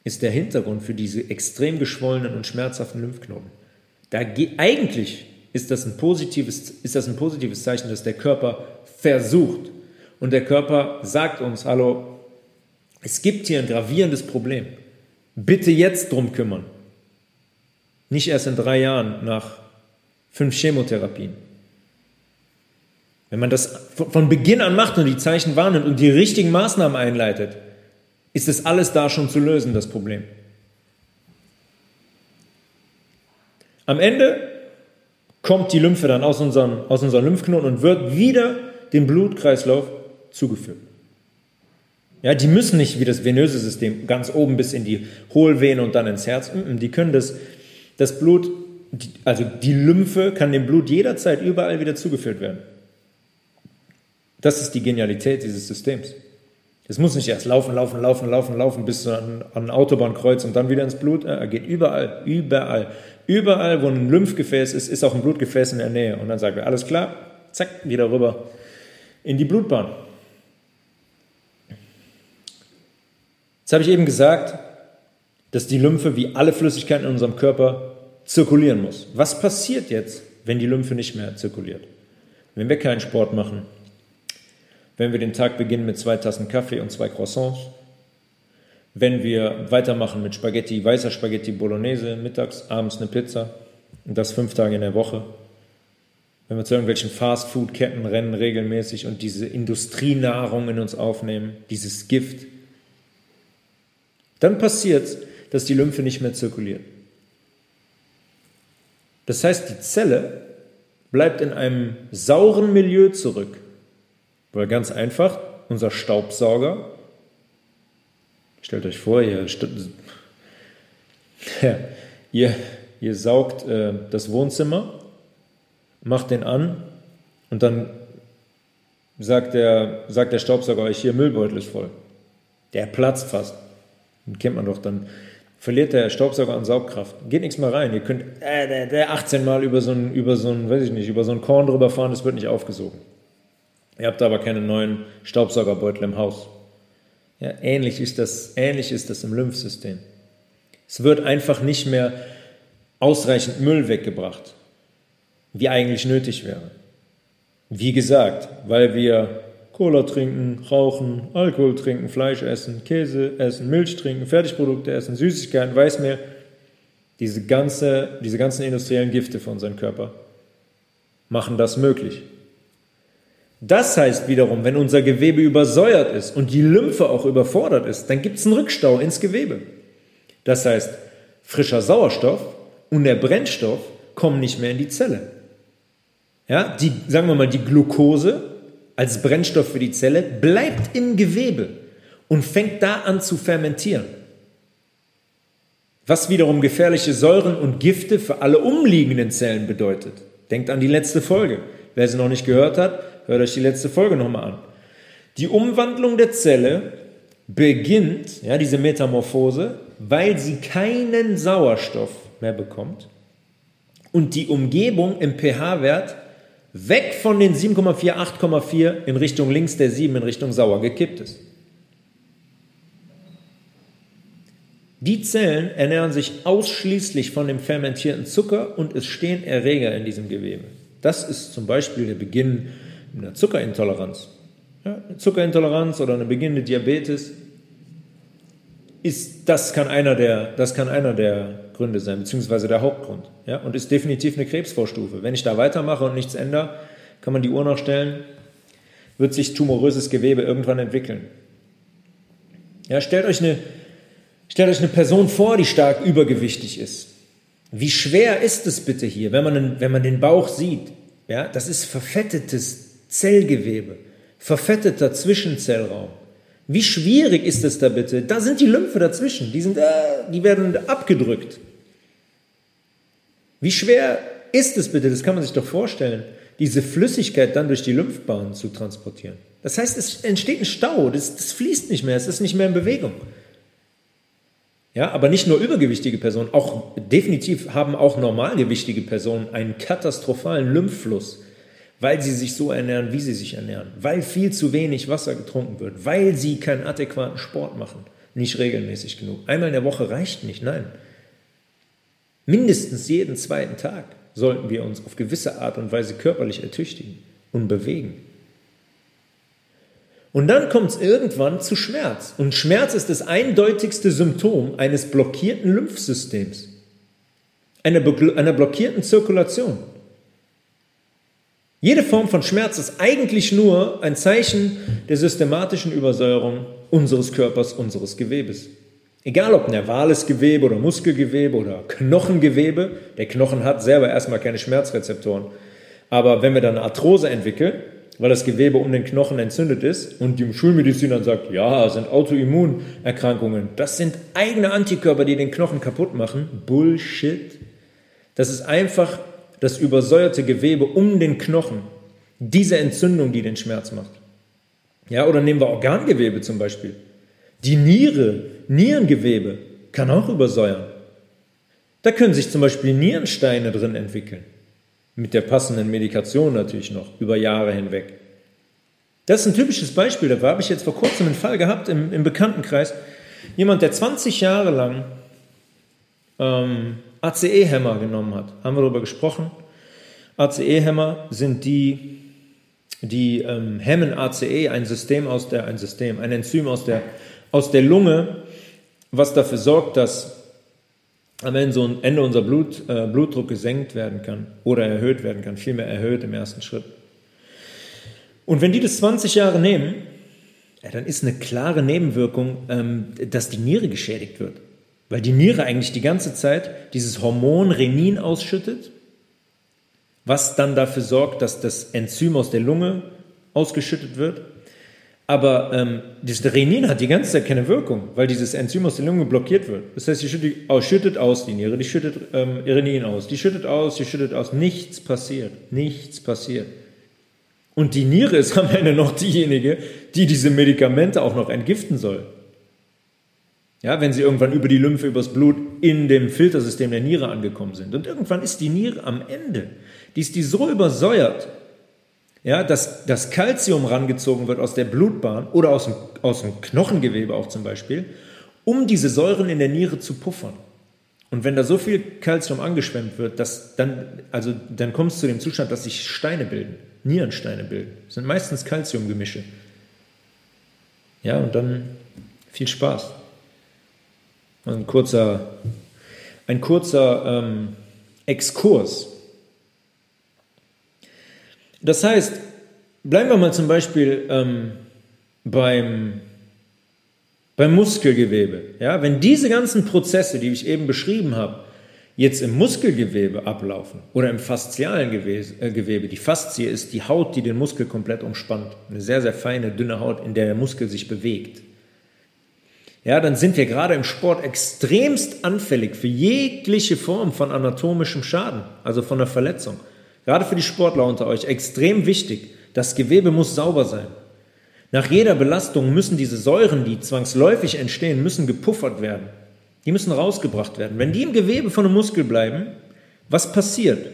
ist der Hintergrund für diese extrem geschwollenen und schmerzhaften Lymphknoten. Da eigentlich ist das, ein positives, ist das ein positives Zeichen, dass der Körper versucht. Und der Körper sagt uns, hallo, es gibt hier ein gravierendes Problem. Bitte jetzt drum kümmern. Nicht erst in drei Jahren nach fünf Chemotherapien. Wenn man das von Beginn an macht und die Zeichen wahrnimmt und die richtigen Maßnahmen einleitet, ist es alles da schon zu lösen, das Problem. Am Ende kommt die Lymphe dann aus unseren, aus unseren Lymphknoten und wird wieder dem Blutkreislauf zugeführt. Ja, die müssen nicht wie das venöse System ganz oben bis in die Hohlvene und dann ins Herz. Die können das, das Blut, also die Lymphe kann dem Blut jederzeit überall wieder zugeführt werden. Das ist die Genialität dieses Systems. Es muss nicht erst laufen, laufen, laufen, laufen, laufen bis an, an ein Autobahnkreuz und dann wieder ins Blut. Er geht überall, überall. Überall, wo ein Lymphgefäß ist, ist auch ein Blutgefäß in der Nähe. Und dann sagt er, alles klar, zack, wieder rüber in die Blutbahn. Jetzt habe ich eben gesagt, dass die Lymphe wie alle Flüssigkeiten in unserem Körper zirkulieren muss. Was passiert jetzt, wenn die Lymphe nicht mehr zirkuliert? Wenn wir keinen Sport machen, wenn wir den Tag beginnen mit zwei Tassen Kaffee und zwei Croissants, wenn wir weitermachen mit Spaghetti, weißer Spaghetti Bolognese, mittags, abends eine Pizza und das fünf Tage in der Woche, wenn wir zu irgendwelchen Fast-Food-Ketten rennen regelmäßig und diese Industrienahrung in uns aufnehmen, dieses Gift, dann passiert dass die Lymphe nicht mehr zirkuliert. Das heißt, die Zelle bleibt in einem sauren Milieu zurück. Weil ganz einfach, unser Staubsauger, stellt euch vor, ihr, ihr, ihr saugt äh, das Wohnzimmer, macht den an und dann sagt der, sagt der Staubsauger euch, hier Müllbeutel ist voll. Der platzt fast. Den kennt man doch, dann verliert der Staubsauger an Saugkraft. Geht nichts mehr rein. Ihr könnt äh, 18 Mal über so ein, weiß ich nicht, über so ein Korn drüber fahren, das wird nicht aufgesogen. Ihr habt aber keine neuen Staubsaugerbeutel im Haus. Ja, ähnlich, ist das, ähnlich ist das im Lymphsystem. Es wird einfach nicht mehr ausreichend Müll weggebracht, wie eigentlich nötig wäre. Wie gesagt, weil wir Cola trinken, rauchen, Alkohol trinken, Fleisch essen, Käse essen, Milch trinken, Fertigprodukte essen, Süßigkeiten, Weißmehl, diese, ganze, diese ganzen industriellen Gifte für unseren Körper machen das möglich. Das heißt wiederum, wenn unser Gewebe übersäuert ist und die Lymphe auch überfordert ist, dann gibt es einen Rückstau ins Gewebe. Das heißt, frischer Sauerstoff und der Brennstoff kommen nicht mehr in die Zelle. Ja, die, sagen wir mal, die Glucose als Brennstoff für die Zelle bleibt im Gewebe und fängt da an zu fermentieren. Was wiederum gefährliche Säuren und Gifte für alle umliegenden Zellen bedeutet. Denkt an die letzte Folge. Wer sie noch nicht gehört hat, Hört euch die letzte Folge nochmal an. Die Umwandlung der Zelle beginnt, ja, diese Metamorphose, weil sie keinen Sauerstoff mehr bekommt und die Umgebung im pH-Wert weg von den 7,4, 8,4 in Richtung links der 7 in Richtung sauer gekippt ist. Die Zellen ernähren sich ausschließlich von dem fermentierten Zucker und es stehen Erreger in diesem Gewebe. Das ist zum Beispiel der Beginn eine Zuckerintoleranz. Ja, eine Zuckerintoleranz oder eine beginnende Diabetes ist, das kann einer der, das kann einer der Gründe sein, beziehungsweise der Hauptgrund. Ja, und ist definitiv eine Krebsvorstufe. Wenn ich da weitermache und nichts ändere, kann man die Uhr noch stellen, wird sich tumoröses Gewebe irgendwann entwickeln. Ja, stellt euch eine, stellt euch eine Person vor, die stark übergewichtig ist. Wie schwer ist es bitte hier, wenn man, wenn man den Bauch sieht? Ja, das ist verfettetes Zellgewebe, verfetteter Zwischenzellraum. Wie schwierig ist es da bitte? Da sind die Lymphe dazwischen, die, sind, äh, die werden abgedrückt. Wie schwer ist es bitte, das kann man sich doch vorstellen, diese Flüssigkeit dann durch die Lymphbahn zu transportieren. Das heißt, es entsteht ein Stau, das, das fließt nicht mehr, es ist nicht mehr in Bewegung. Ja, aber nicht nur übergewichtige Personen, auch definitiv haben auch normalgewichtige Personen einen katastrophalen Lymphfluss, weil sie sich so ernähren, wie sie sich ernähren, weil viel zu wenig Wasser getrunken wird, weil sie keinen adäquaten Sport machen, nicht regelmäßig genug. Einmal in der Woche reicht nicht, nein. Mindestens jeden zweiten Tag sollten wir uns auf gewisse Art und Weise körperlich ertüchtigen und bewegen. Und dann kommt es irgendwann zu Schmerz. Und Schmerz ist das eindeutigste Symptom eines blockierten Lymphsystems, einer, einer blockierten Zirkulation. Jede Form von Schmerz ist eigentlich nur ein Zeichen der systematischen Übersäuerung unseres Körpers, unseres Gewebes. Egal ob nervales Gewebe oder Muskelgewebe oder Knochengewebe, der Knochen hat selber erstmal keine Schmerzrezeptoren. Aber wenn wir dann Arthrose entwickeln, weil das Gewebe um den Knochen entzündet ist und die Schulmedizin dann sagt, ja, sind Autoimmunerkrankungen, das sind eigene Antikörper, die den Knochen kaputt machen. Bullshit. Das ist einfach das übersäuerte Gewebe um den Knochen. Diese Entzündung, die den Schmerz macht. Ja, oder nehmen wir Organgewebe zum Beispiel. Die Niere, Nierengewebe kann auch übersäuern. Da können sich zum Beispiel Nierensteine drin entwickeln. Mit der passenden Medikation natürlich noch, über Jahre hinweg. Das ist ein typisches Beispiel. Da habe ich jetzt vor kurzem einen Fall gehabt im, im Bekanntenkreis. Jemand, der 20 Jahre lang ähm, ACE-Hämmer genommen hat. Haben wir darüber gesprochen. ACE-Hämmer sind die, die ähm, hemmen ACE, ein System aus der, ein System, ein Enzym aus der, aus der Lunge, was dafür sorgt, dass am Ende unser Blut, äh, Blutdruck gesenkt werden kann oder erhöht werden kann, vielmehr erhöht im ersten Schritt. Und wenn die das 20 Jahre nehmen, ja, dann ist eine klare Nebenwirkung, ähm, dass die Niere geschädigt wird. Weil die Niere eigentlich die ganze Zeit dieses Hormon Renin ausschüttet, was dann dafür sorgt, dass das Enzym aus der Lunge ausgeschüttet wird aber ähm, das Renin hat die ganze Zeit keine Wirkung, weil dieses Enzym aus der Lunge blockiert wird. Das heißt, die schüttet aus, schüttet aus die Niere, die schüttet ähm, Renin aus, die schüttet aus, die schüttet aus. Nichts passiert. Nichts passiert. Und die Niere ist am Ende noch diejenige, die diese Medikamente auch noch entgiften soll. Ja, wenn sie irgendwann über die Lymphe, übers Blut in dem Filtersystem der Niere angekommen sind. Und irgendwann ist die Niere am Ende. Die ist die so übersäuert, ja, dass das Kalzium rangezogen wird aus der Blutbahn oder aus dem, aus dem Knochengewebe auch zum Beispiel, um diese Säuren in der Niere zu puffern. Und wenn da so viel Kalzium angeschwemmt wird, dass dann, also dann kommt es zu dem Zustand, dass sich Steine bilden, Nierensteine bilden. Das sind meistens Kalziumgemische. Ja, und dann viel Spaß. Ein kurzer, ein kurzer ähm, Exkurs das heißt, bleiben wir mal zum Beispiel ähm, beim, beim Muskelgewebe. Ja? Wenn diese ganzen Prozesse, die ich eben beschrieben habe, jetzt im Muskelgewebe ablaufen oder im faszialen äh, Gewebe, die Faszie ist die Haut, die den Muskel komplett umspannt, eine sehr, sehr feine, dünne Haut, in der der Muskel sich bewegt. Ja, dann sind wir gerade im Sport extremst anfällig für jegliche Form von anatomischem Schaden, also von einer Verletzung gerade für die Sportler unter euch, extrem wichtig. Das Gewebe muss sauber sein. Nach jeder Belastung müssen diese Säuren, die zwangsläufig entstehen, müssen gepuffert werden. Die müssen rausgebracht werden. Wenn die im Gewebe von einem Muskel bleiben, was passiert?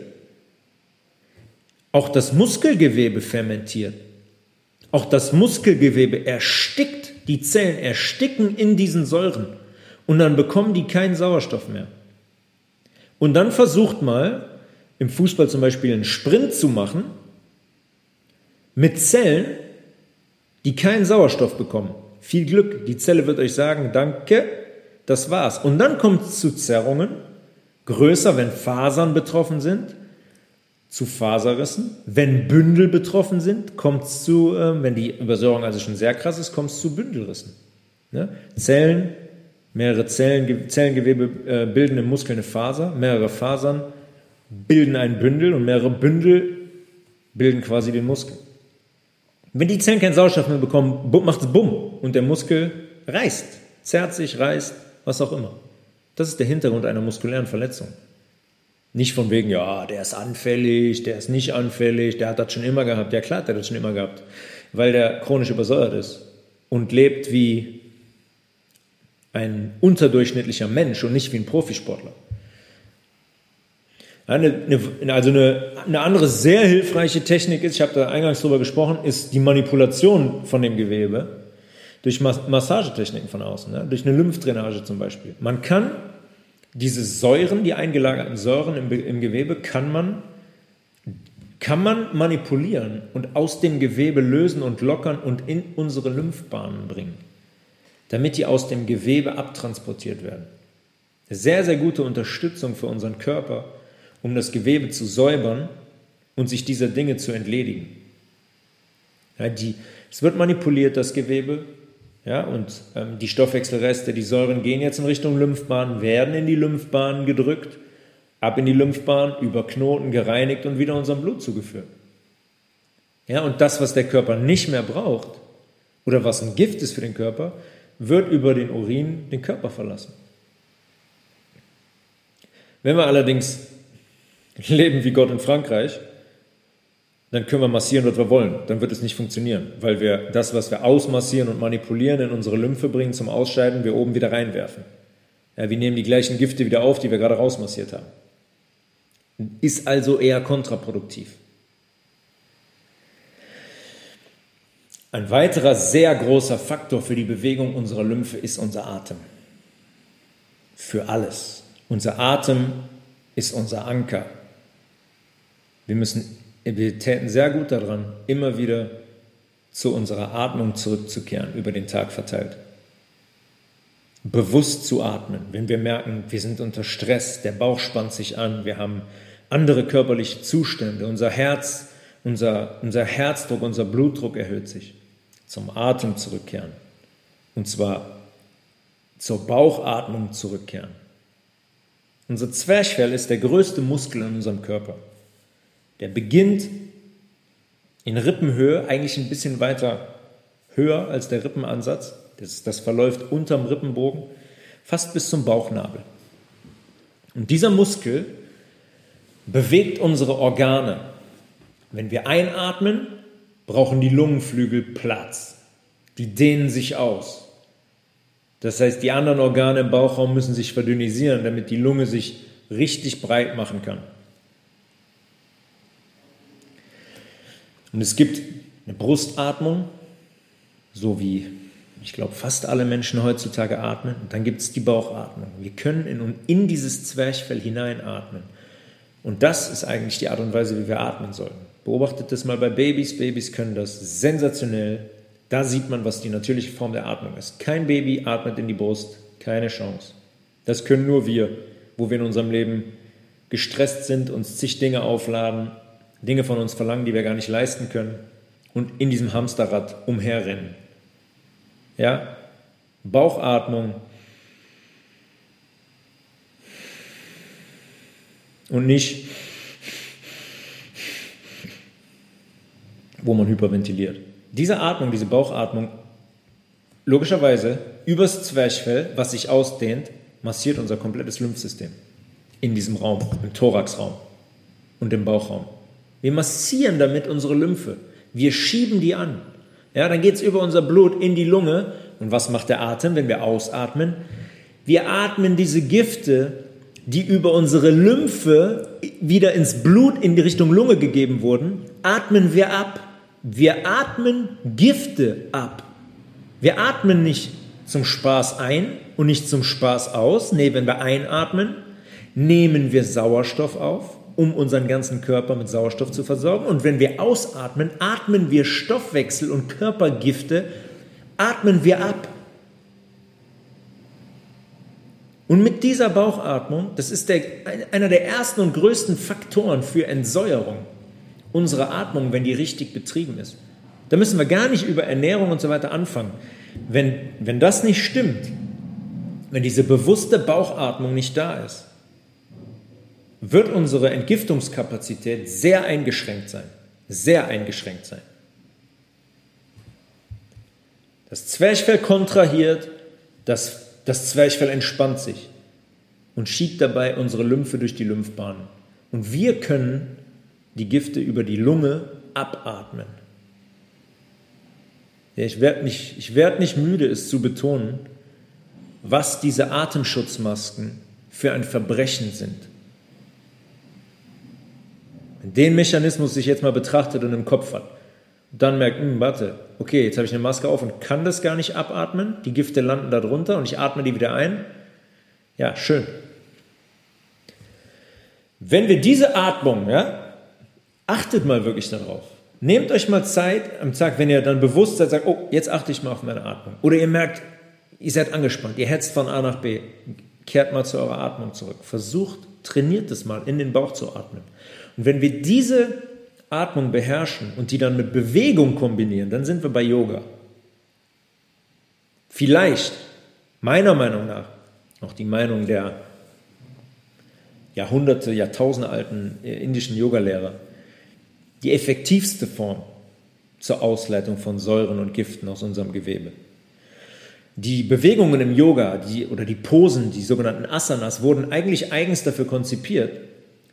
Auch das Muskelgewebe fermentiert. Auch das Muskelgewebe erstickt. Die Zellen ersticken in diesen Säuren. Und dann bekommen die keinen Sauerstoff mehr. Und dann versucht mal, im Fußball zum Beispiel einen Sprint zu machen mit Zellen, die keinen Sauerstoff bekommen. Viel Glück, die Zelle wird euch sagen, danke, das war's. Und dann kommt es zu Zerrungen, größer, wenn Fasern betroffen sind, zu Faserrissen. Wenn Bündel betroffen sind, kommt es zu, äh, wenn die Übersäuerung also schon sehr krass ist, kommt es zu Bündelrissen. Ne? Zellen, mehrere Zellen, Zellengewebe äh, bilden im Muskel eine Faser, mehrere Fasern bilden ein Bündel und mehrere Bündel bilden quasi den Muskel. Wenn die Zellen keinen Sauerstoff mehr bekommen, macht es Bumm und der Muskel reißt, zerrt sich, reißt, was auch immer. Das ist der Hintergrund einer muskulären Verletzung. Nicht von wegen, ja, der ist anfällig, der ist nicht anfällig, der hat das schon immer gehabt. Ja klar, der hat das schon immer gehabt, weil der chronisch übersäuert ist und lebt wie ein unterdurchschnittlicher Mensch und nicht wie ein Profisportler. Eine, eine, also eine, eine andere sehr hilfreiche Technik ist, ich habe da eingangs drüber gesprochen, ist die Manipulation von dem Gewebe durch Massagetechniken von außen, ne? durch eine Lymphdrainage zum Beispiel. Man kann diese Säuren, die eingelagerten Säuren im, im Gewebe, kann man, kann man manipulieren und aus dem Gewebe lösen und lockern und in unsere Lymphbahnen bringen, damit die aus dem Gewebe abtransportiert werden. Sehr, sehr gute Unterstützung für unseren Körper um das Gewebe zu säubern und sich dieser Dinge zu entledigen. Ja, die, es wird manipuliert, das Gewebe, ja, und ähm, die Stoffwechselreste, die Säuren gehen jetzt in Richtung Lymphbahn, werden in die Lymphbahn gedrückt, ab in die Lymphbahn, über Knoten gereinigt und wieder unserem Blut zugeführt. Ja, und das, was der Körper nicht mehr braucht oder was ein Gift ist für den Körper, wird über den Urin den Körper verlassen. Wenn wir allerdings leben wie Gott in Frankreich, dann können wir massieren, was wir wollen. Dann wird es nicht funktionieren, weil wir das, was wir ausmassieren und manipulieren, in unsere Lymphe bringen zum Ausscheiden, wir oben wieder reinwerfen. Ja, wir nehmen die gleichen Gifte wieder auf, die wir gerade rausmassiert haben. Ist also eher kontraproduktiv. Ein weiterer sehr großer Faktor für die Bewegung unserer Lymphe ist unser Atem. Für alles. Unser Atem ist unser Anker. Wir müssen, wir täten sehr gut daran, immer wieder zu unserer Atmung zurückzukehren, über den Tag verteilt. Bewusst zu atmen, wenn wir merken, wir sind unter Stress, der Bauch spannt sich an, wir haben andere körperliche Zustände, unser Herz, unser, unser Herzdruck, unser Blutdruck erhöht sich. Zum Atem zurückkehren. Und zwar zur Bauchatmung zurückkehren. Unser Zwerchfell ist der größte Muskel in unserem Körper. Der beginnt in Rippenhöhe, eigentlich ein bisschen weiter höher als der Rippenansatz. Das, das verläuft unterm Rippenbogen, fast bis zum Bauchnabel. Und dieser Muskel bewegt unsere Organe. Wenn wir einatmen, brauchen die Lungenflügel Platz. Die dehnen sich aus. Das heißt, die anderen Organe im Bauchraum müssen sich verdünnisieren, damit die Lunge sich richtig breit machen kann. Und es gibt eine Brustatmung, so wie ich glaube fast alle Menschen heutzutage atmen. Und dann gibt es die Bauchatmung. Wir können in, in dieses Zwerchfell hineinatmen. Und das ist eigentlich die Art und Weise, wie wir atmen sollen. Beobachtet das mal bei Babys. Babys können das sensationell. Da sieht man, was die natürliche Form der Atmung ist. Kein Baby atmet in die Brust, keine Chance. Das können nur wir, wo wir in unserem Leben gestresst sind, uns zig Dinge aufladen, Dinge von uns verlangen, die wir gar nicht leisten können und in diesem Hamsterrad umherrennen. Ja? Bauchatmung und nicht, wo man hyperventiliert. Diese Atmung, diese Bauchatmung, logischerweise übers Zwerchfell, was sich ausdehnt, massiert unser komplettes Lymphsystem in diesem Raum, im Thoraxraum und im Bauchraum. Wir massieren damit unsere Lymphe. Wir schieben die an. Ja, dann geht es über unser Blut in die Lunge. Und was macht der Atem, wenn wir ausatmen? Wir atmen diese Gifte, die über unsere Lymphe wieder ins Blut in die Richtung Lunge gegeben wurden, atmen wir ab. Wir atmen Gifte ab. Wir atmen nicht zum Spaß ein und nicht zum Spaß aus. Nee, wenn wir einatmen, nehmen wir Sauerstoff auf um unseren ganzen Körper mit Sauerstoff zu versorgen. Und wenn wir ausatmen, atmen wir Stoffwechsel und Körpergifte, atmen wir ab. Und mit dieser Bauchatmung, das ist der, einer der ersten und größten Faktoren für Entsäuerung unserer Atmung, wenn die richtig betrieben ist. Da müssen wir gar nicht über Ernährung und so weiter anfangen. Wenn, wenn das nicht stimmt, wenn diese bewusste Bauchatmung nicht da ist, wird unsere Entgiftungskapazität sehr eingeschränkt sein. Sehr eingeschränkt sein. Das Zwerchfell kontrahiert, das, das Zwerchfell entspannt sich und schiebt dabei unsere Lymphe durch die Lymphbahnen. Und wir können die Gifte über die Lunge abatmen. Ja, ich werde nicht, ich werd nicht müde, es zu betonen, was diese Atemschutzmasken für ein Verbrechen sind. Wenn den Mechanismus sich jetzt mal betrachtet und im Kopf hat, dann merkt, hm, warte, okay, jetzt habe ich eine Maske auf und kann das gar nicht abatmen, die Gifte landen da drunter und ich atme die wieder ein. Ja, schön. Wenn wir diese Atmung, ja, achtet mal wirklich darauf. Nehmt euch mal Zeit am Tag, wenn ihr dann bewusst seid, sagt, oh, jetzt achte ich mal auf meine Atmung. Oder ihr merkt, ihr seid angespannt, ihr hetzt von A nach B. Kehrt mal zu eurer Atmung zurück. Versucht, trainiert es mal, in den Bauch zu atmen. Und wenn wir diese Atmung beherrschen und die dann mit Bewegung kombinieren, dann sind wir bei Yoga. Vielleicht, meiner Meinung nach, auch die Meinung der Jahrhunderte, Jahrtausende alten äh, indischen Yogalehrer, die effektivste Form zur Ausleitung von Säuren und Giften aus unserem Gewebe. Die Bewegungen im Yoga die, oder die Posen, die sogenannten Asanas, wurden eigentlich eigens dafür konzipiert,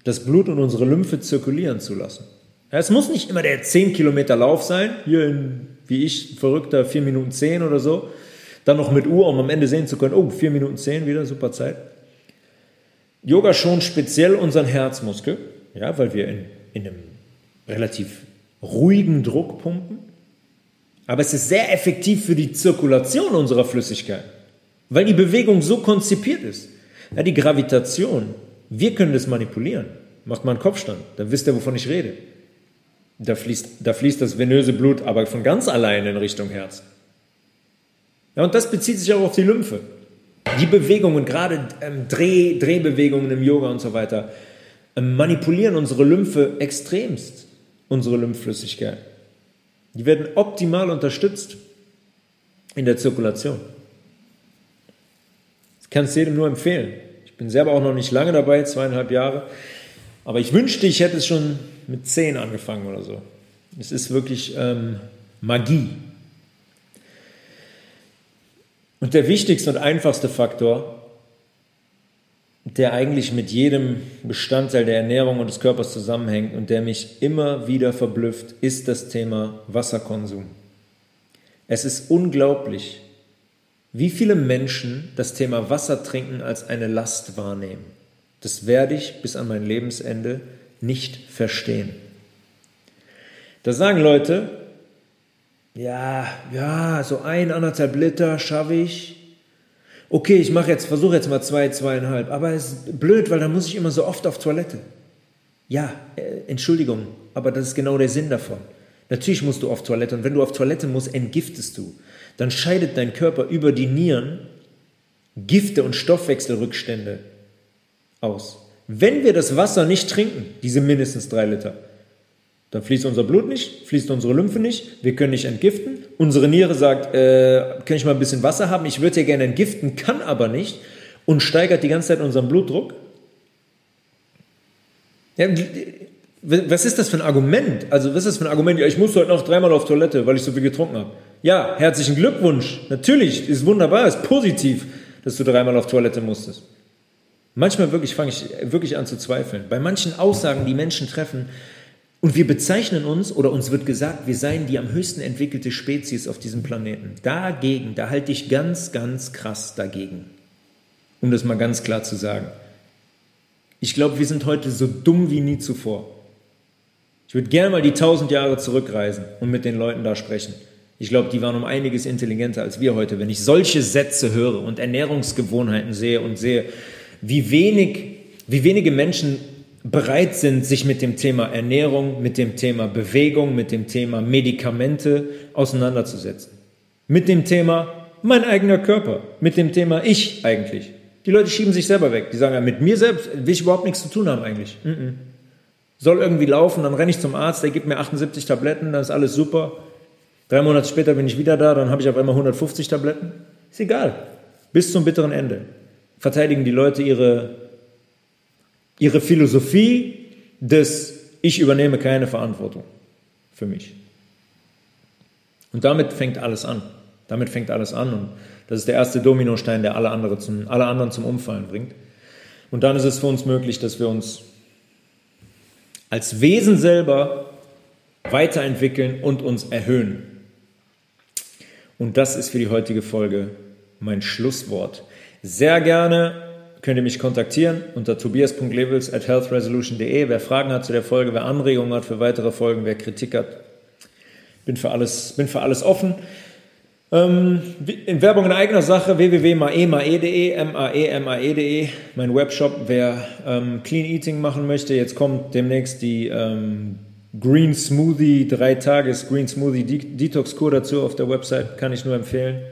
das Blut und unsere Lymphe zirkulieren zu lassen. Ja, es muss nicht immer der 10 Kilometer Lauf sein, hier in, wie ich, verrückter 4 Minuten 10 oder so, dann noch mit Uhr, um am Ende sehen zu können, oh, 4 Minuten 10 wieder, super Zeit. Yoga schont speziell unseren Herzmuskel, ja, weil wir in, in einem relativ ruhigen Druck pumpen. Aber es ist sehr effektiv für die Zirkulation unserer Flüssigkeit, weil die Bewegung so konzipiert ist. Ja, die Gravitation, wir können das manipulieren. Macht mal einen Kopfstand, dann wisst ihr, wovon ich rede. Da fließt, da fließt das venöse Blut aber von ganz allein in Richtung Herz. Ja, und das bezieht sich auch auf die Lymphe. Die Bewegungen, gerade ähm, Dreh, Drehbewegungen im Yoga und so weiter, ähm, manipulieren unsere Lymphe extremst unsere Lymphflüssigkeit. Die werden optimal unterstützt in der Zirkulation. Das kann es jedem nur empfehlen. Bin selber auch noch nicht lange dabei, zweieinhalb Jahre. Aber ich wünschte, ich hätte es schon mit zehn angefangen oder so. Es ist wirklich ähm, Magie. Und der wichtigste und einfachste Faktor der eigentlich mit jedem Bestandteil der Ernährung und des Körpers zusammenhängt und der mich immer wieder verblüfft, ist das Thema Wasserkonsum. Es ist unglaublich, wie viele Menschen das Thema Wasser trinken als eine Last wahrnehmen. Das werde ich bis an mein Lebensende nicht verstehen. Da sagen Leute, ja, ja, so ein, anderthalb Liter schaffe ich, okay, ich mache jetzt, versuche jetzt mal zwei, zweieinhalb, aber es ist blöd, weil dann muss ich immer so oft auf Toilette. Ja, äh, Entschuldigung, aber das ist genau der Sinn davon. Natürlich musst du auf Toilette und wenn du auf Toilette musst, entgiftest du. Dann scheidet dein Körper über die Nieren Gifte und Stoffwechselrückstände aus. Wenn wir das Wasser nicht trinken, diese mindestens drei Liter, dann fließt unser Blut nicht, fließt unsere Lymphe nicht, wir können nicht entgiften. Unsere Niere sagt, äh, kann ich mal ein bisschen Wasser haben? Ich würde ja gerne entgiften, kann aber nicht und steigert die ganze Zeit unseren Blutdruck. Ja, was ist das für ein Argument? Also, was ist das für ein Argument? Ja, ich muss heute noch dreimal auf Toilette, weil ich so viel getrunken habe. Ja, herzlichen Glückwunsch. Natürlich, ist wunderbar, ist positiv, dass du dreimal auf Toilette musstest. Manchmal wirklich fange ich wirklich an zu zweifeln. Bei manchen Aussagen, die Menschen treffen, und wir bezeichnen uns oder uns wird gesagt, wir seien die am höchsten entwickelte Spezies auf diesem Planeten. Dagegen, da halte ich ganz, ganz krass dagegen. Um das mal ganz klar zu sagen. Ich glaube, wir sind heute so dumm wie nie zuvor. Ich würde gerne mal die tausend Jahre zurückreisen und mit den Leuten da sprechen. Ich glaube, die waren um einiges intelligenter als wir heute. Wenn ich solche Sätze höre und Ernährungsgewohnheiten sehe und sehe, wie wenig, wie wenige Menschen bereit sind, sich mit dem Thema Ernährung, mit dem Thema Bewegung, mit dem Thema Medikamente auseinanderzusetzen. Mit dem Thema mein eigener Körper, mit dem Thema ich eigentlich. Die Leute schieben sich selber weg. Die sagen, ja, mit mir selbst will ich überhaupt nichts zu tun haben eigentlich. Mm -mm. Soll irgendwie laufen, dann renne ich zum Arzt, der gibt mir 78 Tabletten, dann ist alles super. Drei Monate später bin ich wieder da, dann habe ich auf einmal 150 Tabletten. Ist egal. Bis zum bitteren Ende verteidigen die Leute ihre ihre Philosophie des Ich übernehme keine Verantwortung für mich. Und damit fängt alles an. Damit fängt alles an und das ist der erste Dominostein, der alle, andere zum, alle anderen zum Umfallen bringt. Und dann ist es für uns möglich, dass wir uns als Wesen selber weiterentwickeln und uns erhöhen. Und das ist für die heutige Folge mein Schlusswort. Sehr gerne könnt ihr mich kontaktieren unter tobias.levels at healthresolution.de. Wer Fragen hat zu der Folge, wer Anregungen hat für weitere Folgen, wer Kritik hat, bin für alles, bin für alles offen. Ähm, in Werbung in eigener Sache www.maemae.de, M-A-E-M-A-E.de, mein Webshop, wer ähm, Clean Eating machen möchte. Jetzt kommt demnächst die ähm, Green Smoothie, drei Tages Green Smoothie Detox Kur dazu auf der Website, kann ich nur empfehlen.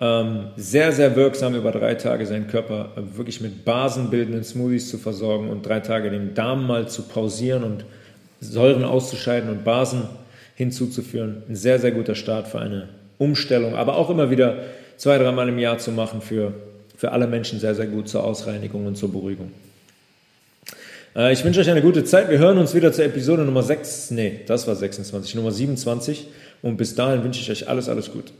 Ähm, sehr, sehr wirksam über drei Tage seinen Körper wirklich mit basenbildenden Smoothies zu versorgen und drei Tage den Darm mal zu pausieren und Säuren auszuscheiden und Basen hinzuzuführen. Ein sehr, sehr guter Start für eine Umstellung, aber auch immer wieder zwei, dreimal im Jahr zu machen für, für alle Menschen sehr, sehr gut zur Ausreinigung und zur Beruhigung. Äh, ich wünsche euch eine gute Zeit. Wir hören uns wieder zur Episode Nummer 6. Nee, das war 26, Nummer 27. Und bis dahin wünsche ich euch alles, alles Gute.